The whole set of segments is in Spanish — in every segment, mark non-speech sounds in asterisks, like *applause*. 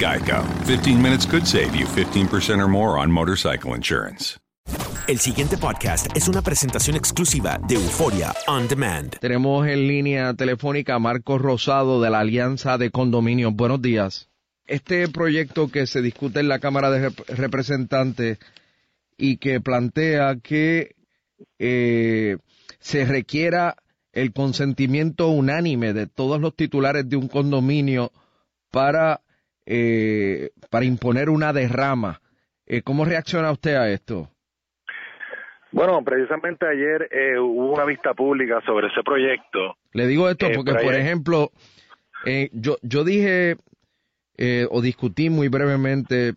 Geico. 15 minutes could save you 15% or more on motorcycle insurance. El siguiente podcast es una presentación exclusiva de Euforia On Demand. Tenemos en línea telefónica a Marcos Rosado de la Alianza de Condominios. Buenos días. Este proyecto que se discute en la Cámara de Rep- Representantes y que plantea que eh, se requiera el consentimiento unánime de todos los titulares de un condominio para, eh, para imponer una derrama. Eh, ¿Cómo reacciona usted a esto? Bueno, precisamente ayer eh, hubo una vista pública sobre ese proyecto. Le digo esto Eh, porque, por ayer- ejemplo, eh, yo, yo dije o discutí muy brevemente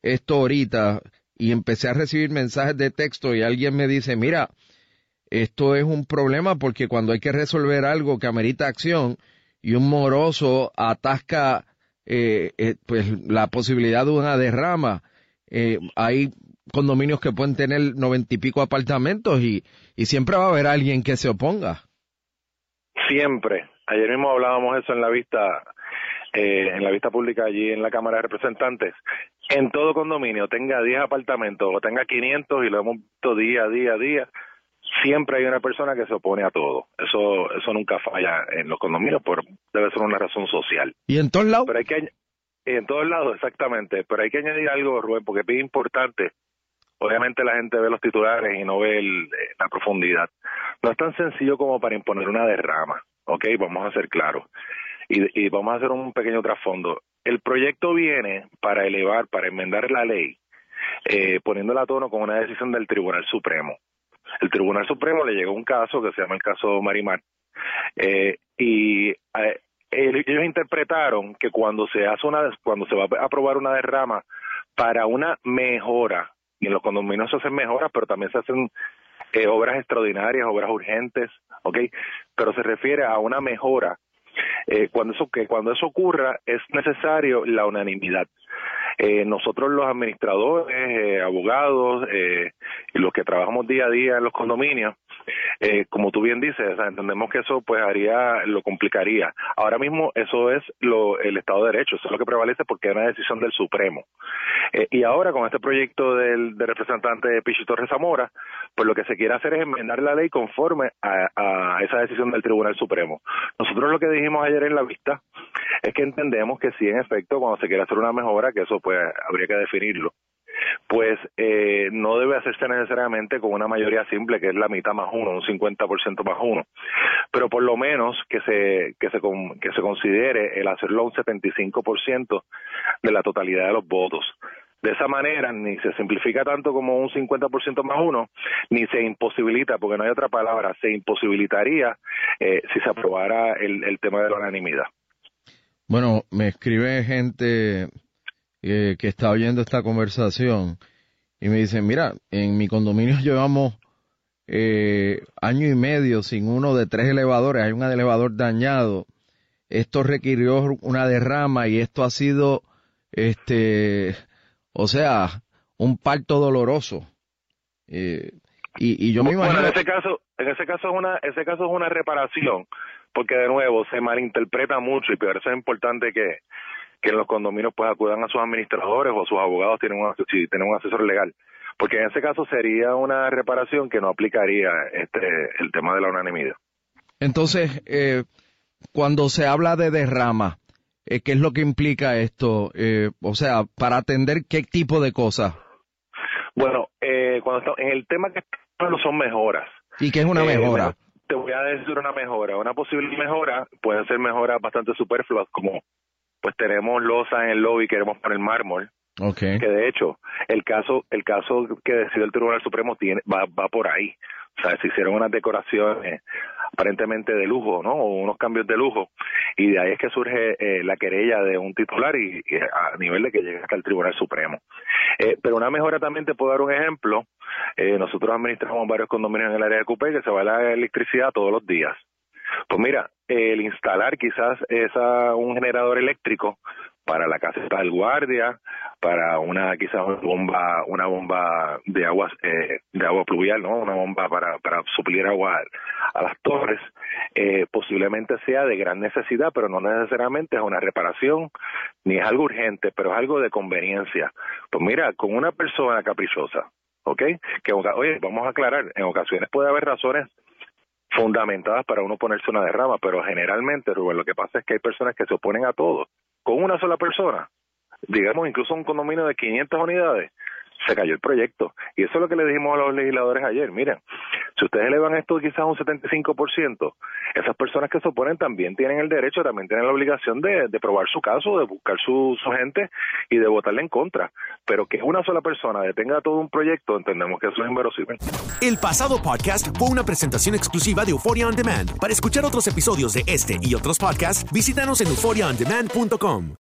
esto ahorita y empecé a recibir mensajes de texto y alguien me dice, mira, esto es un problema porque cuando hay que resolver algo que amerita acción y un moroso atasca eh, eh, pues la posibilidad de una derrama, eh, hay condominios que pueden tener noventa y pico apartamentos y, y siempre va a haber alguien que se oponga. Siempre. Ayer mismo hablábamos eso en la vista, eh, en la vista pública allí en la Cámara de Representantes. En todo condominio, tenga 10 apartamentos o tenga 500 y lo hemos visto día a día a día, siempre hay una persona que se opone a todo. Eso, eso nunca falla en los condominios, por, debe ser una razón social. ¿Y en todos lados? Pero hay que en todos lados, exactamente. Pero hay que añadir algo, Rubén, porque es importante. Obviamente la gente ve los titulares y no ve el- eh, la profundidad. No es tan sencillo como para imponer una derrama, ¿ok? Vamos a ser claros. Y, y vamos a hacer un pequeño trasfondo. El proyecto viene para elevar, para enmendar la ley, eh, poniéndola a tono con una decisión del Tribunal Supremo. El Tribunal Supremo le llegó un caso que se llama el caso Marimar, eh, y eh, el- ellos interpretaron que cuando se hace una cuando se va a aprobar una derrama para una mejora y en los condominios se hacen mejoras pero también se hacen eh, obras extraordinarias obras urgentes ¿ok? pero se refiere a una mejora eh, cuando eso que cuando eso ocurra es necesario la unanimidad. Eh, nosotros los administradores, eh, abogados, eh, los que trabajamos día a día en los condominios, eh, como tú bien dices, entendemos que eso pues haría, lo complicaría. Ahora mismo eso es lo, el Estado de Derecho, eso es lo que prevalece porque es una decisión del Supremo. Eh, y ahora con este proyecto del, del representante Pichi Torres Zamora, pues lo que se quiere hacer es enmendar la ley conforme a, a esa decisión del Tribunal Supremo. Nosotros lo que dijimos ayer en la vista es que entendemos que sí, en efecto, cuando se quiere hacer una mejora, que eso pues habría que definirlo, pues eh, no debe hacerse necesariamente con una mayoría simple, que es la mitad más uno, un 50% más uno, pero por lo menos que se, que se, que se considere el hacerlo un 75% de la totalidad de los votos. De esa manera ni se simplifica tanto como un 50% más uno, ni se imposibilita, porque no hay otra palabra, se imposibilitaría eh, si se aprobara el, el tema de la unanimidad. Bueno, me escribe gente eh, que está oyendo esta conversación y me dicen, mira, en mi condominio *laughs* llevamos eh, año y medio sin uno de tres elevadores, hay un elevador dañado, esto requirió una derrama y esto ha sido, este, o sea, un parto doloroso. Eh, y, y, yo me imagino... Bueno, en ese caso, en ese caso es una, ese caso es una reparación, porque de nuevo se malinterpreta mucho y por eso es importante que, que en los condominios pues acudan a sus administradores o a sus abogados tienen un, si tienen un asesor legal porque en ese caso sería una reparación que no aplicaría este el tema de la unanimidad entonces eh, cuando se habla de derrama eh, ¿qué es lo que implica esto? Eh, o sea, para atender qué tipo de cosas. Bueno, eh, cuando en el tema que no son mejoras. ¿Y qué es una mejora? te voy a decir una mejora. Una posible mejora puede ser mejoras bastante superfluas, como pues tenemos losa en el lobby, queremos poner mármol. Okay. Que de hecho, el caso, el caso que decidió el Tribunal Supremo tiene, va, va por ahí. O sea, se hicieron unas decoraciones aparentemente de lujo, ¿no? O unos cambios de lujo. Y de ahí es que surge eh, la querella de un titular y, a nivel de que llega hasta el Tribunal Supremo. Eh, pero una mejora también te puedo dar un ejemplo. Eh, nosotros administramos varios condominios en el área de Cupé que se va la electricidad todos los días. Pues mira, el instalar quizás esa, un generador eléctrico para la casa del guardia, para una quizás una bomba, una bomba de agua eh, de agua pluvial, no, una bomba para para suplir agua a las torres, eh, posiblemente sea de gran necesidad, pero no necesariamente es una reparación ni es algo urgente, pero es algo de conveniencia. Pues mira, con una persona caprichosa, ¿ok? Que oye, vamos a aclarar, en ocasiones puede haber razones fundamentadas para uno ponerse una derrama, pero generalmente, Rubén, lo que pasa es que hay personas que se oponen a todo. Con una sola persona, digamos incluso un condominio de 500 unidades, se cayó el proyecto. Y eso es lo que le dijimos a los legisladores ayer. Miren, si ustedes elevan esto quizás un 75%, esas personas que se oponen también tienen el derecho, también tienen la obligación de, probar su caso, de buscar su, su, gente y de votarle en contra. Pero que una sola persona detenga todo un proyecto, entendemos que eso es inverosímil. El pasado podcast fue una presentación exclusiva de Euphoria On Demand. Para escuchar otros episodios de este y otros podcasts, visítanos en euphoriaondemand.com.